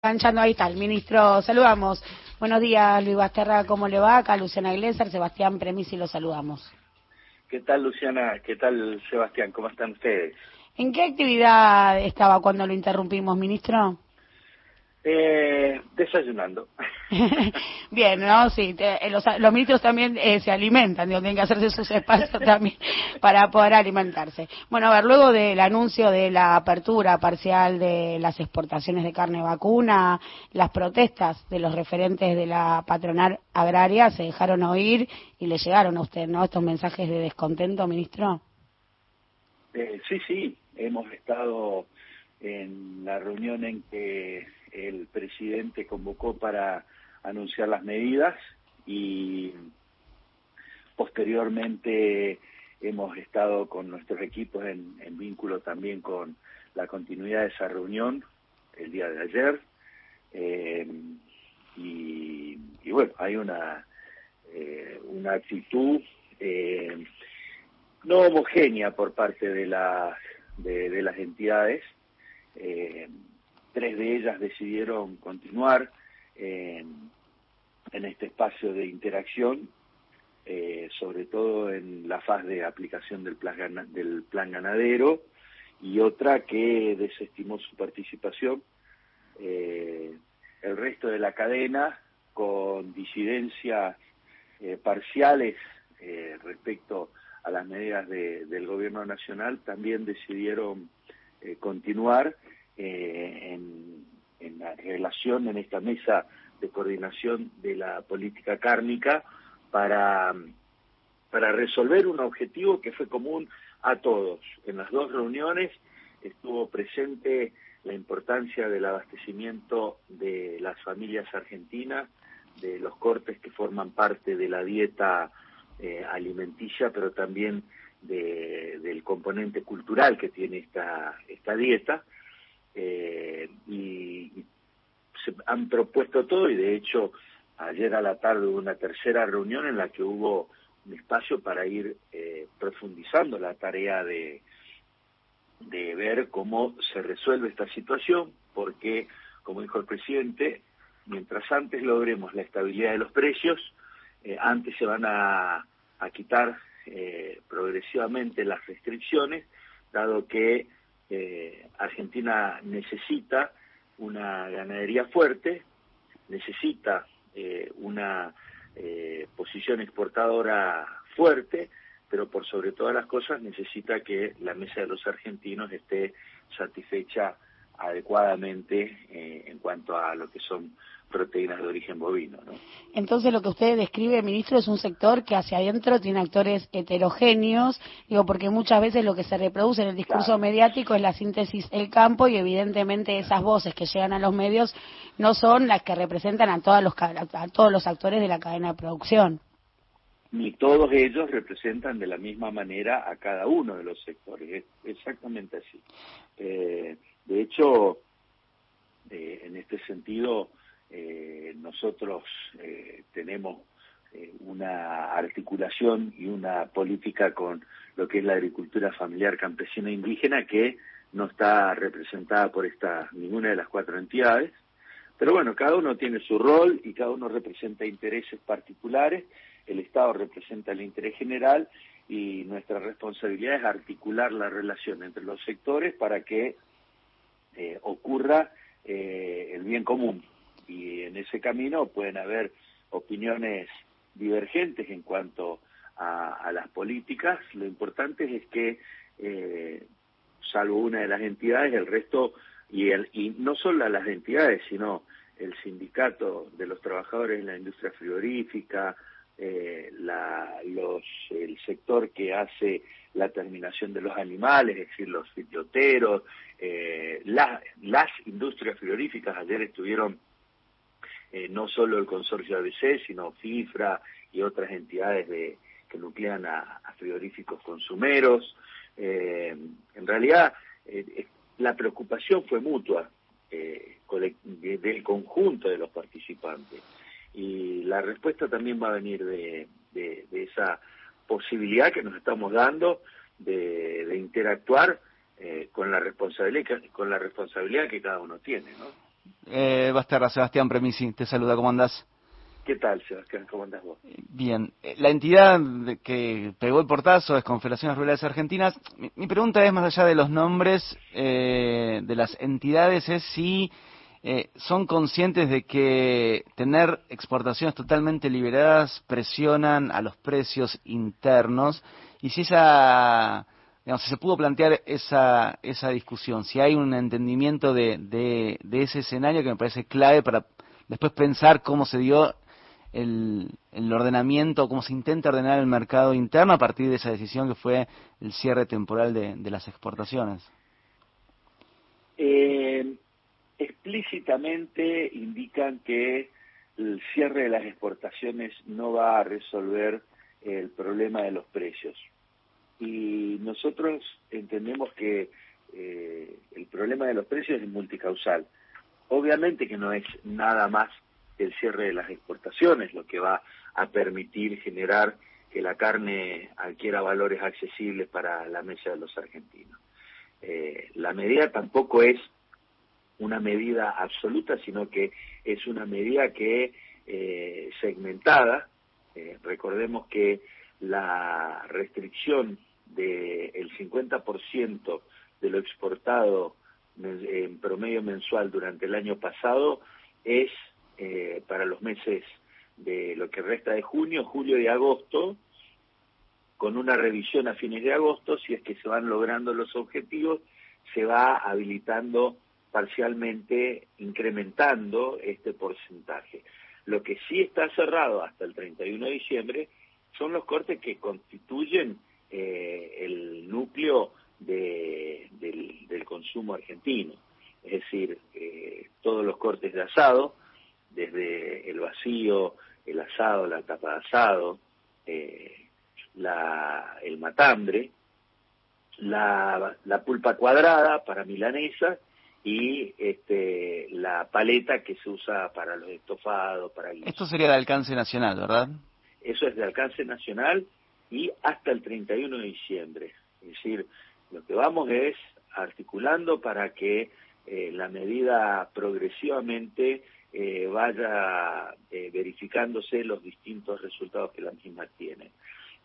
enganchando, ahí está, el ministro, saludamos. Buenos días, Luis Basterra, ¿cómo le va? Acá Luciana Glesser, Sebastián Premisi, lo saludamos. ¿Qué tal, Luciana? ¿Qué tal, Sebastián? ¿Cómo están ustedes? ¿En qué actividad estaba cuando lo interrumpimos, ministro? Eh, desayunando. Bien, ¿no? Sí, eh, los, ministros también eh, se alimentan, tienen que hacerse sus espacios también para poder alimentarse. Bueno, a ver, luego del anuncio de la apertura parcial de las exportaciones de carne vacuna, las protestas de los referentes de la patronal agraria se dejaron oír y le llegaron a usted, ¿no? Estos mensajes de descontento, ministro. sí, sí, hemos estado en la reunión en que el presidente convocó para anunciar las medidas y posteriormente hemos estado con nuestros equipos en, vínculo también con la continuidad de esa reunión el día de ayer. Eh, y, bueno hay una eh, una actitud eh, no homogénea por parte de las de, las entidades tres de ellas decidieron continuar en, este espacio de interacción, eh, sobre todo en la fase de aplicación del plan, ganadero, y otra que desestimó su participación. Eh, el resto de la cadena, con disidencias eh, parciales respecto a las medidas del gobierno nacional, también decidieron continuar eh, en, la relación en esta mesa de coordinación de la política cárnica para, para resolver un objetivo que fue común a todos. En las dos reuniones estuvo presente la importancia del abastecimiento de las familias argentinas, de los cortes que forman parte de la dieta eh, alimenticia, pero también del componente cultural que tiene esta, esta dieta. Eh, y, se han propuesto todo y de hecho ayer a la tarde hubo una tercera reunión en la que hubo un espacio para ir eh, profundizando la tarea de, de ver cómo se resuelve esta situación, porque, como dijo el presidente, mientras antes logremos la estabilidad de los precios, eh, antes se van a, a quitar progresivamente las restricciones, dado que eh, Argentina necesita una ganadería fuerte, necesita eh, una eh, posición exportadora fuerte, pero por sobre todas las cosas necesita que la mesa de los argentinos esté satisfecha adecuadamente en cuanto a lo que son proteínas de origen bovino. ¿no? Entonces lo que usted describe, ministro, es un sector que hacia adentro tiene actores heterogéneos, digo, porque muchas veces lo que se reproduce en el discurso mediático es la síntesis del campo y evidentemente esas voces que llegan a los medios no son las que representan a, todos los, a todos los actores de la cadena de producción. Ni todos ellos representan de la misma manera a cada uno de los sectores, es exactamente así. Eh, de hecho, eh, en este sentido, eh, nosotros eh, tenemos eh, una articulación y una política con lo que es la agricultura familiar campesina indígena que no está representada por esta ninguna de las cuatro entidades. Pero bueno, cada uno tiene su rol y cada uno representa intereses particulares. El Estado representa el interés general y nuestra responsabilidad es articular la relación entre los sectores para que ocurra el bien común y en ese camino pueden haber opiniones divergentes en cuanto a, las políticas. Lo importante es que, eh, salvo una de las entidades, el resto, y, el, y no solo las entidades, sino el sindicato de los trabajadores en la industria frigorífica, eh, el sector que hace la terminación de los animales, es decir, los filioteros, eh, las industrias frigoríficas ayer estuvieron eh, no solo el consorcio ABC, sino FIFRA y otras entidades de, que nuclean a, frigoríficos consumeros. Eh, en realidad, eh, la preocupación fue mutua del conjunto de los participantes y la respuesta también va a venir de, esa posibilidad que nos estamos dando de, de interactuar con la responsabilidad con la responsabilidad que cada uno tiene, ¿no? Eh, Basterra, Sebastián Premisi, te saluda, ¿cómo andás? ¿Qué tal, Sebastián? ¿Cómo andás vos? Bien, eh, la entidad que pegó el portazo es Confederaciones Rurales Argentinas. Mi, pregunta es, más allá de los nombres eh, de las entidades, es si eh, son conscientes de que tener exportaciones totalmente liberadas presionan a los precios internos y si esa si se pudo plantear esa, esa discusión, si hay un entendimiento de, de, de, ese escenario que me parece clave para después pensar cómo se dio el, el ordenamiento, cómo se intenta ordenar el mercado interno a partir de esa decisión que fue el cierre temporal de, de las exportaciones. Eh, explícitamente indican que el cierre de las exportaciones no va a resolver el problema de los precios. Y nosotros entendemos que eh, el problema de los precios es multicausal. Obviamente que no es nada más el cierre de las exportaciones lo que va a permitir generar que la carne adquiera valores accesibles para la mesa de los argentinos. Eh, la medida tampoco es una medida absoluta, sino que es una medida que eh, segmentada. Eh, recordemos que la restricción del 50% de lo exportado en promedio mensual durante el año pasado es eh, para los meses de lo que resta de junio, julio y agosto, con una revisión a fines de agosto, si es que se van logrando los objetivos, se va habilitando parcialmente incrementando este porcentaje. Lo que sí está cerrado hasta el 31 de diciembre son los cortes que constituyen eh, el núcleo de, del, consumo argentino, es decir, eh, todos los cortes de asado, desde el vacío, el asado, la tapa de asado, eh, la, el matambre, la, la pulpa cuadrada para milanesa y este, la paleta que se usa para los estofados, para Esto sería de alcance nacional, ¿verdad? Eso es de alcance nacional y hasta el 31 de diciembre. Es decir, lo que vamos es articulando para que eh, la medida progresivamente eh, vaya eh, verificándose los distintos resultados que la misma tiene.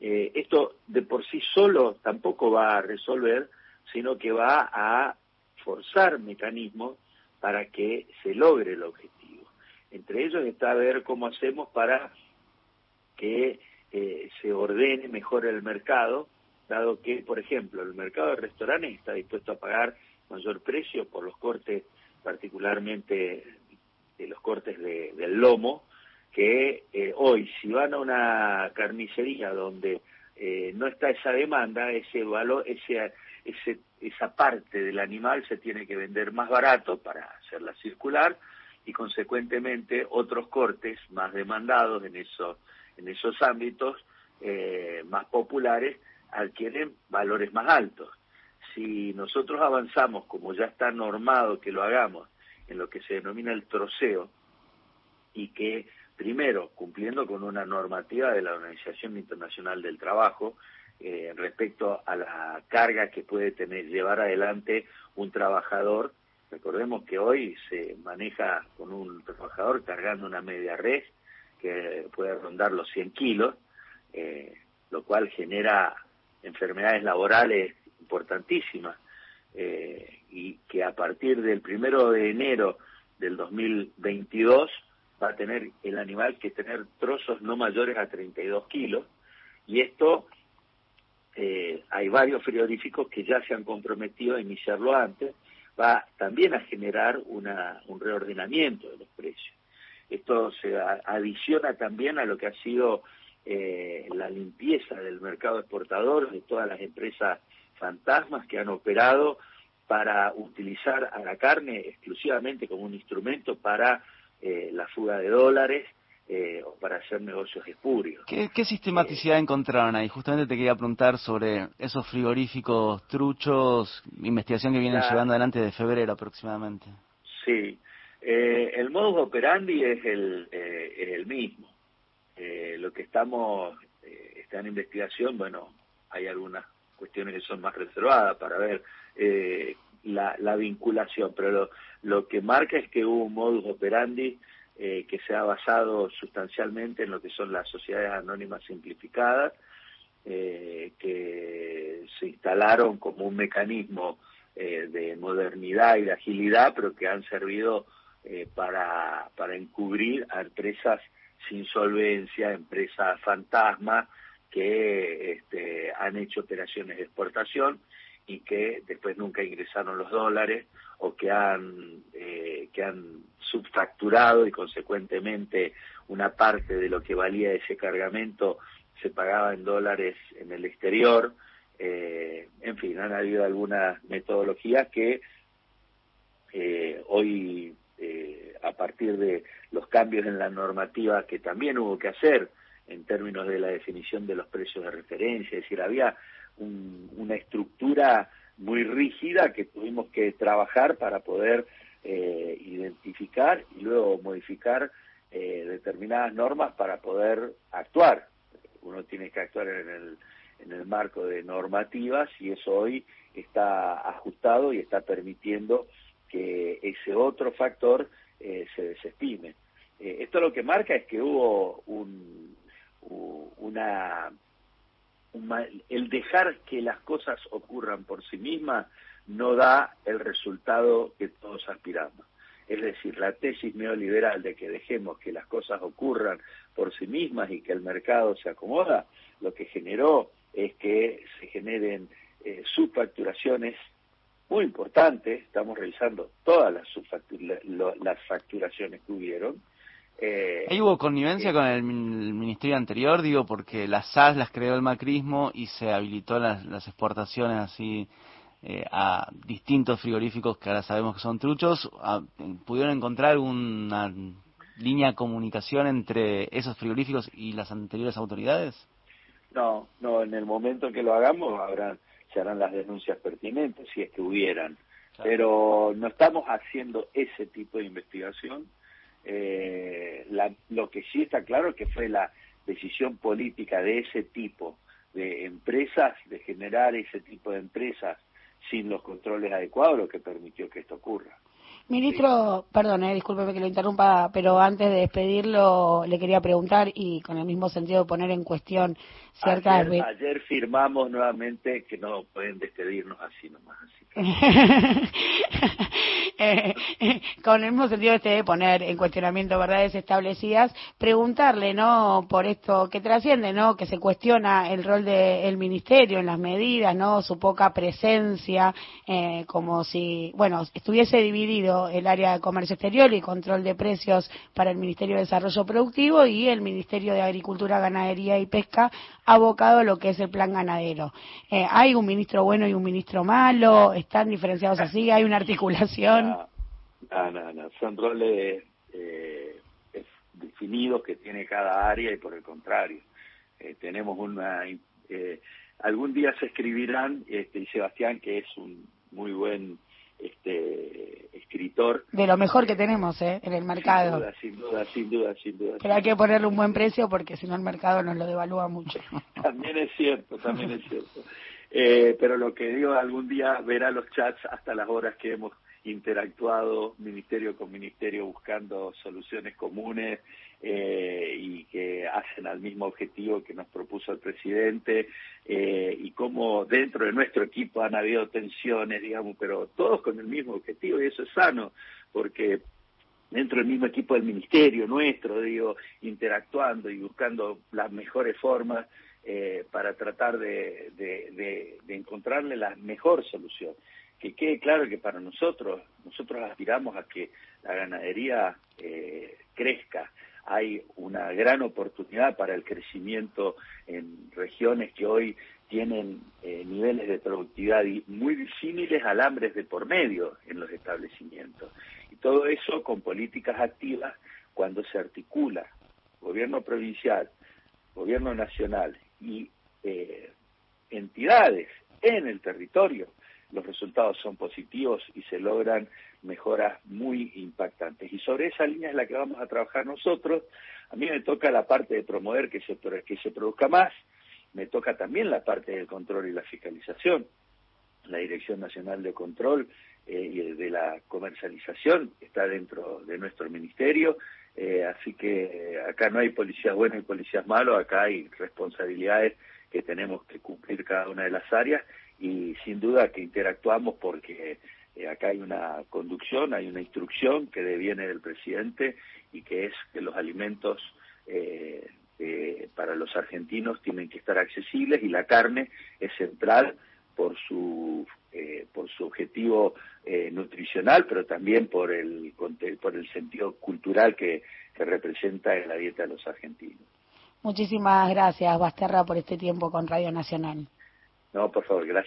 esto de por sí solo tampoco va a resolver, sino que va a forzar mecanismos para que se logre el objetivo. Entre ellos está ver cómo hacemos para que eh, se ordene mejor el mercado, dado que, por ejemplo, el mercado de restaurantes está dispuesto a pagar mayor precio por los cortes, particularmente de los cortes del lomo, que eh, hoy si van a una carnicería donde eh, no está esa demanda, ese valor, ese esa parte del animal se tiene que vender más barato para hacerla circular y consecuentemente otros cortes más demandados en esos, en esos ámbitos eh, más populares adquieren valores más altos. Si nosotros avanzamos, como ya está normado que lo hagamos, en lo que se denomina el troceo, y que primero, cumpliendo con una normativa de la Organización Internacional del Trabajo, eh, respecto a la carga que puede tener llevar adelante un trabajador. Recordemos que hoy se maneja con un trabajador cargando una media red que puede rondar los 100 kilos, eh, lo cual genera enfermedades laborales importantísimas eh, y que a partir del primero de enero del 2022 va a tener el animal que tener trozos no mayores a 32 kilos. Y esto eh, hay varios frigoríficos que ya se han comprometido a iniciarlo antes, va también a generar una, un reordenamiento de los precios. Esto se adiciona también a lo que ha sido eh, la limpieza del mercado exportador de todas las empresas fantasmas que han operado para utilizar a la carne exclusivamente como un instrumento para eh, la fuga de dólares eh, o para hacer negocios espurios. ¿Qué, qué sistematicidad eh, encontraron ahí? Justamente te quería preguntar sobre esos frigoríficos truchos, investigación que vienen llevando adelante de febrero aproximadamente. Sí, eh, el modus operandi es el, es el mismo. lo que estamos, está en investigación, bueno, hay algunas cuestiones que son más reservadas para ver la, la vinculación, pero lo, lo, que marca es que hubo un modus operandi eh, que se ha basado sustancialmente en lo que son las sociedades anónimas simplificadas, eh, que se instalaron como un mecanismo eh, de modernidad y de agilidad, pero que han servido eh, para, para encubrir a empresas sin solvencia, empresas fantasma, que este, han hecho operaciones de exportación y que después nunca ingresaron los dólares o que han, eh, que han subfacturado y consecuentemente una parte de lo que valía ese cargamento se pagaba en dólares en el exterior. Eh, en fin, han habido algunas metodologías que eh, hoy, eh, a partir de los cambios en la normativa que también hubo que hacer en términos de la definición de los precios de referencia, es decir, había una estructura muy rígida que tuvimos que trabajar para poder eh, identificar y luego modificar eh, determinadas normas para poder actuar. Uno tiene que actuar en el, en el marco de normativas y eso hoy está ajustado y está permitiendo que ese otro factor eh, se desestime. Eh, esto lo que marca es que hubo un, una el dejar que las cosas ocurran por sí mismas no da el resultado que todos aspiramos. Es decir, la tesis neoliberal de que dejemos que las cosas ocurran por sí mismas y que el mercado se acomoda, lo que generó es que se generen eh, subfacturaciones muy importantes, estamos revisando todas las, las facturaciones que hubieron, eh, ¿Ahí hubo connivencia con el, ministerio anterior? Digo, porque las SAS las creó el macrismo y se habilitó las, las exportaciones así eh, a distintos frigoríficos que ahora sabemos que son truchos. ¿Pudieron encontrar una línea de comunicación entre esos frigoríficos y las anteriores autoridades? No, no, en el momento que lo hagamos habrán, se harán las denuncias pertinentes, si es que hubieran. Pero no estamos haciendo ese tipo de investigación eh, la, lo que sí está claro que fue la decisión política de ese tipo de empresas, de generar ese tipo de empresas sin los controles adecuados, lo que permitió que esto ocurra. Ministro, perdón, eh, discúlpeme que lo interrumpa, pero antes de despedirlo le quería preguntar y con el mismo sentido de poner en cuestión ciertas... Ayer, ayer firmamos nuevamente que no pueden despedirnos así nomás. Así con el mismo sentido este de poner en cuestionamiento verdades establecidas, preguntarle, ¿no? Por esto que trasciende, ¿no? Que se cuestiona el rol del ministerio en las medidas, ¿no? Su poca presencia, eh, como si, bueno, estuviese dividido el área de comercio exterior y control de precios para el Ministerio de Desarrollo Productivo y el Ministerio de Agricultura, Ganadería y Pesca abocado a lo que es el plan ganadero. Eh, ¿Hay un ministro bueno y un ministro malo? ¿Están diferenciados así? ¿Hay una articulación? No, no, no. Son roles eh, definidos que tiene cada área y por el contrario. Eh, tenemos una... algún día se escribirán, este, y Sebastián, que es un muy buen este escritor. De lo mejor que tenemos ¿eh? en el mercado. Sin duda, sin duda, sin duda, Pero hay que ponerle un buen precio porque si no el mercado nos lo devalúa mucho. también es cierto, también es cierto. Eh, pero lo que digo, algún día verá los chats hasta las horas que hemos interactuado ministerio con ministerio buscando soluciones comunes eh, y que hacen al mismo objetivo que nos propuso el presidente eh, y cómo dentro de nuestro equipo han habido tensiones, digamos, pero todos con el mismo objetivo y eso es sano porque dentro del mismo equipo del ministerio nuestro, digo, interactuando y buscando las mejores formas eh, para tratar de, encontrarle la mejor solución que quede claro que para nosotros, nosotros aspiramos a que la ganadería eh, crezca. Hay una gran oportunidad para el crecimiento en regiones que hoy tienen eh, niveles de productividad muy disímiles alambres de por medio en los establecimientos. Y todo eso con políticas activas cuando se articula gobierno provincial, gobierno nacional y eh, entidades en el territorio los resultados son positivos y se logran mejoras muy impactantes. Y sobre esa línea es la que vamos a trabajar nosotros. A mí me toca la parte de promover que se, que se produzca más, me toca también la parte del control y la fiscalización. La Dirección Nacional de Control eh, de la comercialización está dentro de nuestro ministerio, eh, así que acá no hay policías buenos y policías malos, acá hay responsabilidades que tenemos que cumplir cada una de las áreas y sin duda que interactuamos porque eh, acá hay una conducción, hay una instrucción que deviene del presidente y que es que los alimentos eh, para los argentinos tienen que estar accesibles y la carne es central por su eh, por su objetivo eh, nutricional, pero también por el por el sentido cultural que, que representa en la dieta de los argentinos. Muchísimas gracias, Basterra, por este tiempo con Radio Nacional. No, por favor, gracias.